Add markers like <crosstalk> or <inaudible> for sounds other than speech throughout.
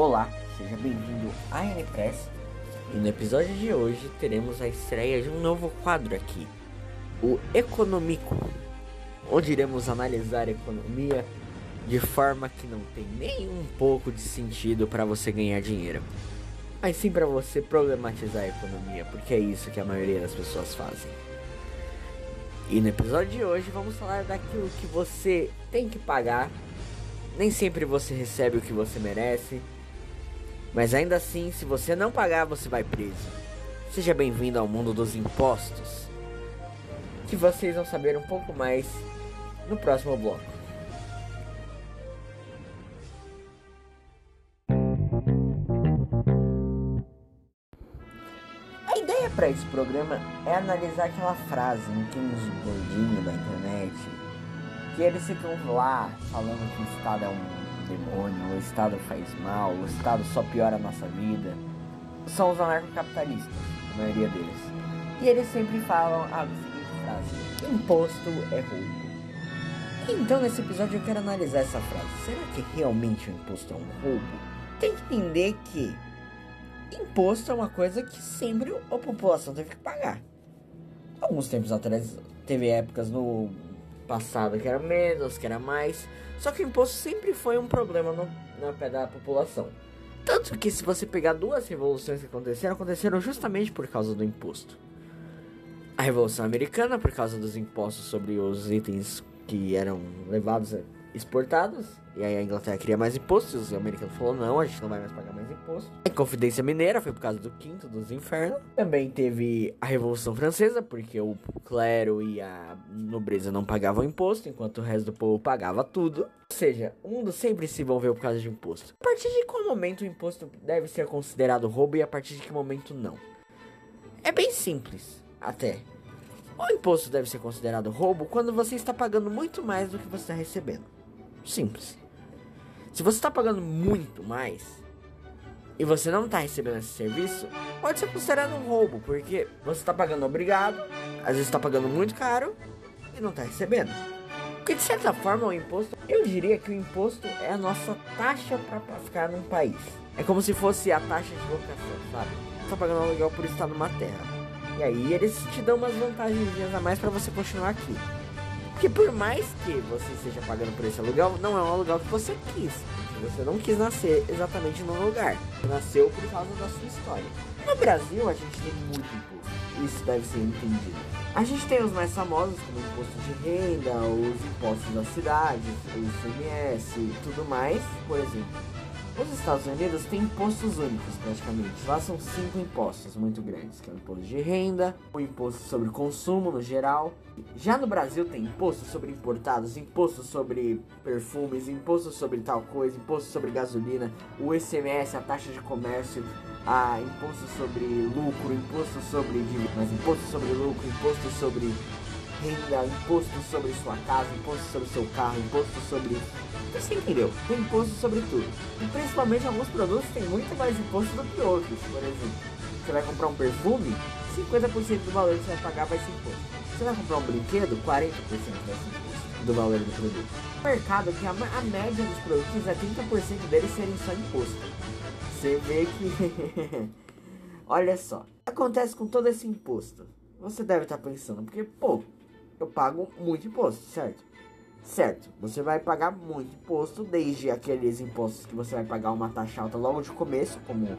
Olá, seja bem-vindo à NPress. E no episódio de hoje teremos a estreia de um novo quadro aqui, o Economico, onde iremos analisar a economia de forma que não tem nem um pouco de sentido para você ganhar dinheiro, mas sim para você problematizar a economia, porque é isso que a maioria das pessoas fazem. E no episódio de hoje vamos falar daquilo que você tem que pagar. Nem sempre você recebe o que você merece. Mas ainda assim, se você não pagar, você vai preso. Seja bem-vindo ao mundo dos impostos. Que vocês vão saber um pouco mais no próximo bloco. A ideia para esse programa é analisar aquela frase em que uns gordinhos da internet que eles ficam lá falando que o Estado é um demônio, o Estado faz mal, o Estado só piora a nossa vida. São os anarcocapitalistas, a maioria deles. E eles sempre falam a seguinte frase: imposto é roubo. Então nesse episódio eu quero analisar essa frase. Será que realmente o imposto é um roubo? Tem que entender que imposto é uma coisa que sempre a população teve que pagar. Alguns tempos atrás teve épocas no passado que era menos, que era mais. Só que o imposto sempre foi um problema no, na pé da população. Tanto que se você pegar duas revoluções que aconteceram, aconteceram justamente por causa do imposto. A Revolução Americana, por causa dos impostos sobre os itens que eram levados, exportados. E aí a Inglaterra queria mais impostos, e os americanos falaram, não, a gente não vai mais pagar mais imposto. A Confidência Mineira foi por causa do quinto dos infernos. Também teve a Revolução Francesa, porque o clero e a nobreza não pagavam imposto, enquanto o resto do povo pagava tudo. Ou seja, o mundo sempre se envolveu por causa de imposto. A partir de qual momento o imposto deve ser considerado roubo e a partir de que momento não? É bem simples, até. O imposto deve ser considerado roubo quando você está pagando muito mais do que você está recebendo. Simples. Se você está pagando muito mais e você não está recebendo esse serviço, pode ser considerado um roubo, porque você está pagando obrigado, às vezes está pagando muito caro e não está recebendo. Porque de certa forma o imposto, eu diria que o imposto é a nossa taxa para ficar num país. É como se fosse a taxa de locação, sabe? Você está pagando aluguel por estar numa terra. E aí eles te dão umas vantagens a mais para você continuar aqui. Porque por mais que você esteja pagando por esse aluguel, não é um aluguel que você quis. Você não quis nascer exatamente no lugar. Nasceu por causa da sua história. No Brasil, a gente tem muito imposto. Isso deve ser entendido. A gente tem os mais famosos, como o imposto de renda, os impostos das cidades, o ICMS e tudo mais. Por exemplo, os Estados Unidos têm impostos únicos praticamente. Lá são cinco impostos muito grandes, que é o imposto de renda, o imposto sobre consumo no geral. Já no Brasil tem imposto sobre importados, imposto sobre perfumes, imposto sobre tal coisa, imposto sobre gasolina, o ICMS, a taxa de comércio, a imposto sobre lucro, imposto sobre mas imposto sobre lucro, imposto sobre renda, imposto sobre sua casa, imposto sobre seu carro, imposto sobre. Você entendeu? Tem imposto sobre tudo. E principalmente alguns produtos têm muito mais imposto do que outros. Por exemplo, você vai comprar um perfume, 50% do valor que você vai pagar vai ser imposto. Você vai comprar um brinquedo, 40% vai ser imposto do valor do produto. No mercado, que a, a média dos produtos é 30% deles serem só imposto. Você vê que. <laughs> Olha só. Acontece com todo esse imposto. Você deve estar pensando, porque, pô, eu pago muito imposto, certo? Certo, você vai pagar muito imposto, desde aqueles impostos que você vai pagar uma taxa alta logo de começo, como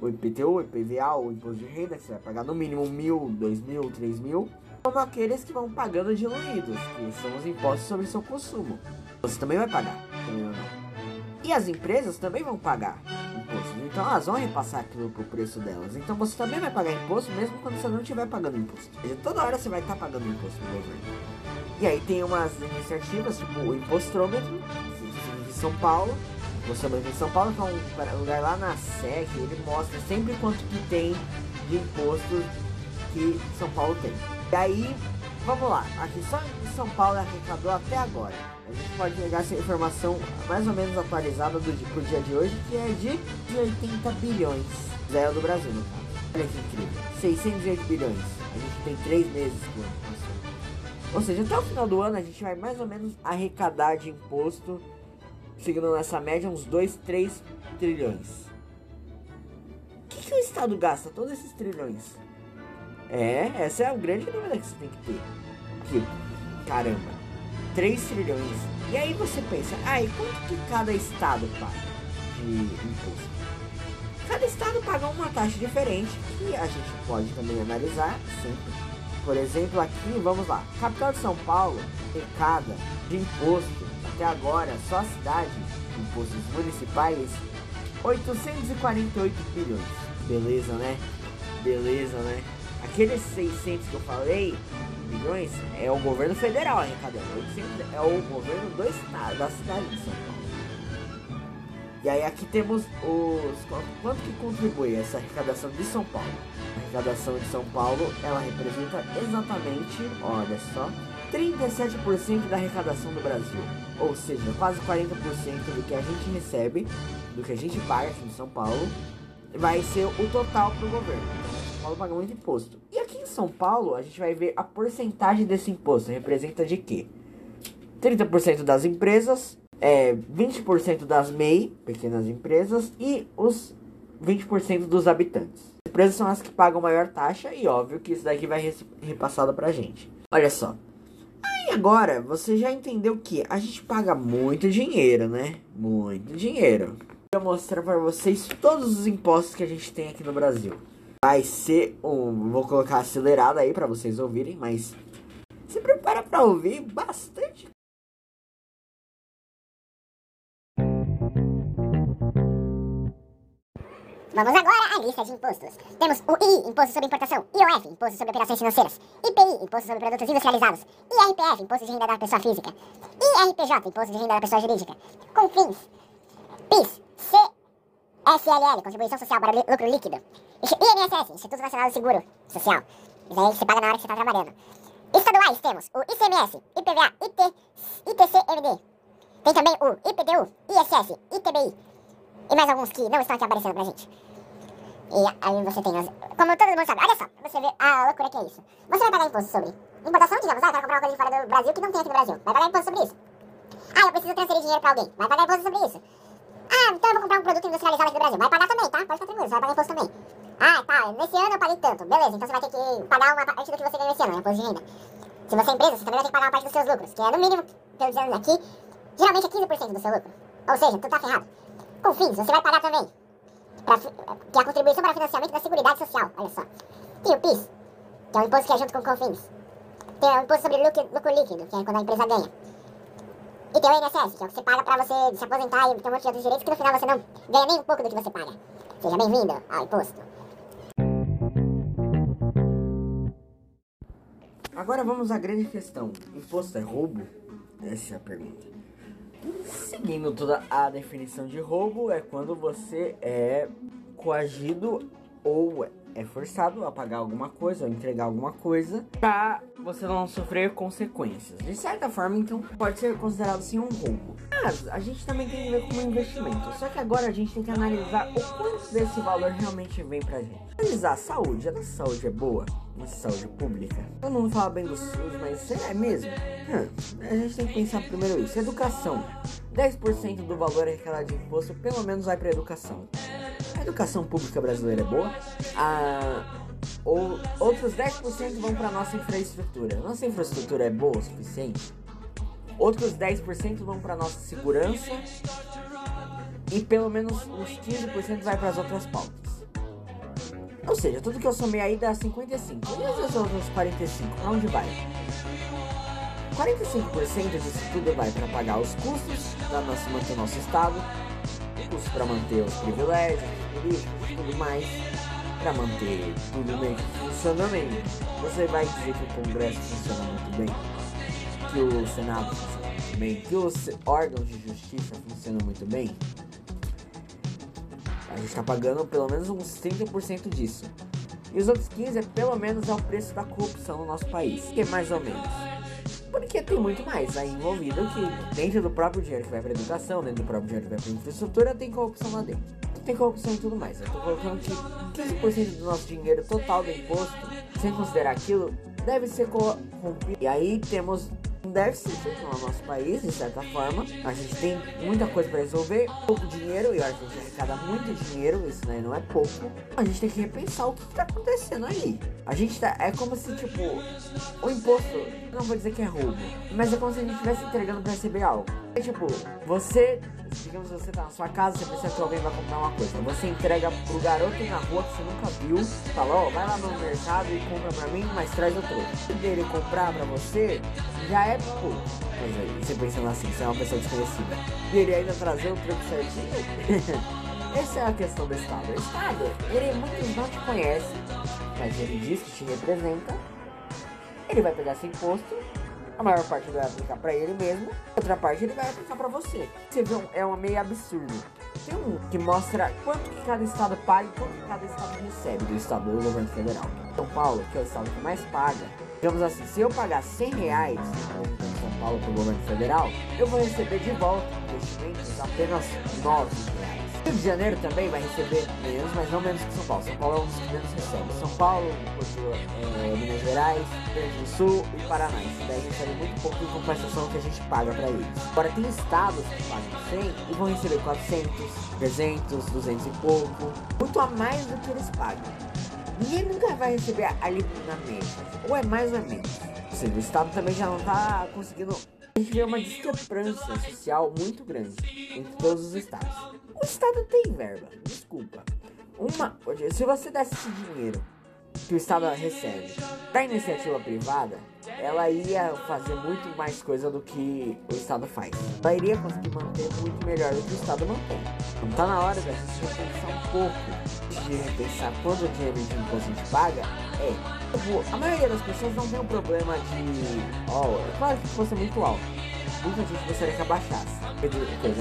o IPTU, o IPVA, o imposto de renda, que você vai pagar no mínimo mil, dois mil, três mil, como aqueles que vão pagando diluídos, que são os impostos sobre seu consumo. Você também vai pagar. E as empresas também vão pagar impostos, então elas vão repassar aquilo pro preço delas. Então você também vai pagar imposto mesmo quando você não estiver pagando imposto. Seja, toda hora você vai estar pagando imposto no governo. E aí tem umas iniciativas, tipo o Impostrômetro de São Paulo. O Impostrômetro de São Paulo, que é um lugar lá na SEC, ele mostra sempre quanto que tem de imposto que São Paulo tem. E aí, vamos lá, aqui só em São Paulo arrecadou até agora. A gente pode pegar essa informação mais ou menos atualizada do pro dia de hoje, que é de 80 bilhões. Zero do Brasil, no caso. Olha que incrível. 608 bilhões. A gente tem 3 meses por ano. Ou seja, até o final do ano a gente vai mais ou menos arrecadar de imposto seguindo nessa média, uns 2, 3 trilhões. O que, que o Estado gasta todos esses trilhões? É, essa é a grande dúvida que você tem que ter. Que, caramba, 3 trilhões. E aí você pensa, ah, e quanto que cada Estado paga de imposto? Cada Estado paga uma taxa diferente que a gente pode também analisar sempre. Por exemplo, aqui, vamos lá, capital de São Paulo, arrecada de imposto até agora, só a cidade, impostos municipais, 848 bilhões. Beleza, né? Beleza, né? Aqueles 600 que eu falei, bilhões, é o governo federal arrecadando. 800 é o governo do estado, da cidade de São Paulo. E aí aqui temos os quanto que contribui essa arrecadação de São Paulo. A arrecadação de São Paulo, ela representa exatamente, olha só, 37% da arrecadação do Brasil. Ou seja, quase 40% do que a gente recebe, do que a gente paga aqui em São Paulo, vai ser o total para o governo. São Paulo paga muito imposto. E São Paulo, a gente vai ver a porcentagem desse imposto. Representa de quê? 30% das empresas, é, 20% das MEI, pequenas empresas, e os 20% dos habitantes. As empresas são as que pagam maior taxa e óbvio que isso daqui vai repassado pra gente. Olha só. Aí agora você já entendeu que a gente paga muito dinheiro, né? Muito dinheiro. Vou mostrar para vocês todos os impostos que a gente tem aqui no Brasil. Vai ser um, vou colocar acelerado aí para vocês ouvirem, mas se prepara para ouvir bastante Vamos agora à lista de impostos. Temos o I, Imposto sobre Importação, IOF, Imposto sobre Operações Financeiras, IPI, Imposto sobre Produtos Industrializados, IRPF, Imposto de Renda da Pessoa Física, IRPJ, Imposto de Renda da Pessoa Jurídica, CONFINS, PIS, CSLL, Contribuição Social para Lucro Líquido, INSS, Instituto Nacional do Seguro Social. Isso aí você paga na hora que você está trabalhando. Estaduais temos o ICMS, IPVA, IT, ITCMD. Tem também o IPTU, ISS, ITBI. E mais alguns que não estão aqui aparecendo pra gente. E aí você tem as... Como todo mundo sabe, olha só, você vê a loucura que é isso. Você vai pagar imposto sobre importação, digamos, ah, eu quero comprar uma coisa de fora do Brasil que não tem aqui no Brasil. Vai pagar imposto sobre isso. Ah, eu preciso transferir dinheiro pra alguém. Vai pagar imposto sobre isso. Ah, então eu vou comprar um produto industrializado aqui do Brasil. Vai pagar também, tá? Pode ficar tranquilo, você vai pagar imposto também. Ah, tá, nesse ano eu paguei tanto. Beleza, então você vai ter que pagar uma parte do que você ganhou esse ano, né? imposto de renda. Se você é empresa, você também vai ter que pagar uma parte dos seus lucros, que é no mínimo, pelo dizendo aqui, geralmente é 15% do seu lucro. Ou seja, tu tá ferrado. Com fins, você vai pagar também pra, que é a contribuição para financiamento da Seguridade Social, olha só. Tem o PIS, que é o imposto que é junto com o CONFINS. Tem o imposto sobre lucro, lucro líquido, que é quando a empresa ganha. E tem o INSS, que é o que você paga pra você se aposentar e ter um monte de outros direitos que no final você não ganha nem um pouco do que você paga. Seja bem-vindo ao imposto. Agora vamos à grande questão. Imposto é roubo? Essa é a pergunta. Seguindo toda a definição de roubo, é quando você é coagido ou é forçado a pagar alguma coisa ou entregar alguma coisa para você não sofrer consequências. De certa forma, então, pode ser considerado sim um roubo. Mas a gente também tem que ver como um investimento. Só que agora a gente tem que analisar o quanto desse valor realmente vem pra gente. Analisar a saúde. A nossa saúde é boa? Nossa saúde pública? Todo mundo fala bem do SUS, mas é mesmo? Hum, a gente tem que pensar primeiro isso. Educação. 10% do valor arrecadado de imposto pelo menos vai pra educação. A educação pública brasileira é boa? A ou outros 10% vão para nossa infraestrutura. Nossa infraestrutura é boa o suficiente? Outros 10% vão para nossa segurança e pelo menos uns 15% vai para as outras pautas. Ou seja, tudo que eu somei aí dá 55. E as outras 45, para onde vai? 45% disso tudo vai para pagar os custos nossa manter o nosso estado, custos para manter os privilégios, políticos e tudo mais para manter tudo meio que funcionando. Você vai dizer que o Congresso funciona muito bem, que o Senado funciona muito bem, que os órgãos de justiça funcionam muito bem? A gente está pagando pelo menos uns 30% disso. E os outros 15% é pelo menos é o preço da corrupção no nosso país, que é mais ou menos. Porque tem muito mais aí envolvido que dentro do próprio dinheiro que vai para educação, dentro do próprio dinheiro que vai para infraestrutura, tem corrupção lá dentro tem corrupção e tudo mais. Eu tô colocando que 15% do nosso dinheiro total do imposto, sem considerar aquilo, deve ser corrompido. E aí temos um déficit no nosso país, de certa forma. A gente tem muita coisa para resolver, pouco dinheiro, e a gente arrecada muito dinheiro, isso não é pouco. A gente tem que repensar o que, que tá acontecendo ali. A gente tá. É como se, tipo, o imposto, não vou dizer que é roubo, mas é como se a gente estivesse entregando para receber algo. É tipo, você digamos você tá na sua casa, você percebe que alguém vai comprar uma coisa. Você entrega pro garoto na rua que você nunca viu, fala, ó, oh, vai lá no mercado e compra pra mim, mas traz o troco. dele comprar pra você já é pouco. Mas aí, você pensando assim, você é uma pessoa desconhecida. E ele ainda trazer o troco certinho. <laughs> Essa é a questão do Estado. O Estado, ele muitos não te conhecem, mas ele diz que te representa. Ele vai pegar seu imposto a maior parte vai aplicar para ele mesmo, outra parte ele vai aplicar para você. Você vê, é uma meio absurdo. Tem um que mostra quanto que cada estado paga e quanto que cada estado recebe do estado do governo federal. São Paulo, que é o estado que mais paga, digamos assim, se eu pagar 100 reais em São Paulo para o governo federal, eu vou receber de volta investimentos apenas 9 reais. Rio de Janeiro também vai receber menos, mas não menos que São Paulo. São Paulo é um dos que menos recebe. São Paulo, é, Minas Gerais, Rio Grande do Sul e Paraná. Isso daí recebe muito pouco em compensação que a gente paga para eles. Agora tem estados que pagam 100 e vão receber 400, 300, 200 e pouco. Muito a mais do que eles pagam. Ninguém nunca vai receber ali na média. Ou é mais ou é menos. Ou seja, o estado também já não tá conseguindo a gente vê uma discrepância social muito grande entre todos os estados. O estado tem verba, desculpa. Uma, se você desse esse dinheiro que o estado recebe para iniciativa privada, ela ia fazer muito mais coisa do que o estado faz. Ela iria conseguir manter muito melhor do que o estado mantém. Então tá na hora da gente repensar um pouco de repensar quanto dinheiro de imposto a gente paga é Tipo, a maioria das pessoas não tem um problema de. Ó, oh, é claro que fosse muito alto. Muita gente gostaria que abaixasse.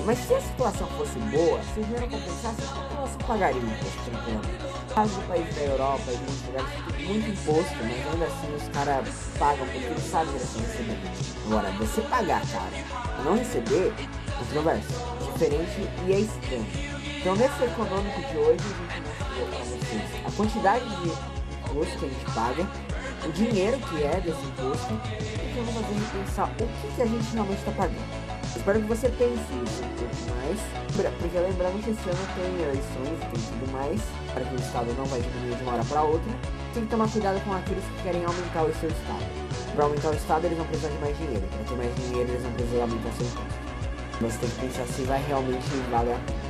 Mas se a situação fosse boa, se o dinheiro compensasse, a população pagaria imposto tranquilamente. Caso do país da Europa e muitos lugares muito imposto, mas ainda assim os caras pagam porque eles sabem que. Agora, você pagar, cara, não receber, controverso, diferente e é estranho. Então, nesse econômico de hoje, a gente a quantidade de imposto que a gente paga, o dinheiro que é desse imposto, e que vou fazer repensar o que, que a gente realmente está pagando. Espero que você pense isso um pouco mais, porque lembrando que esse ano tem eleições e tem tudo mais, para que o Estado não vai diminuir de uma hora para outra, tem que tomar cuidado com aqueles que querem aumentar o seu Estado. Para aumentar o Estado, eles vão precisar de mais dinheiro. Para ter mais dinheiro, eles vão precisar aumentar o seu imposto. Você tem que pensar se vai realmente valer a pena.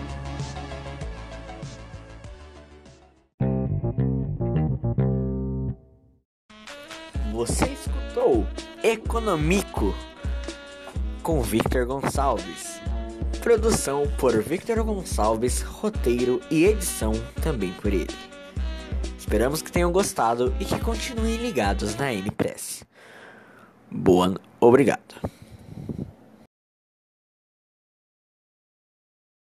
Você escutou Economico com Victor Gonçalves. Produção por Victor Gonçalves, roteiro e edição também por ele. Esperamos que tenham gostado e que continuem ligados na NPress. Boa, obrigado.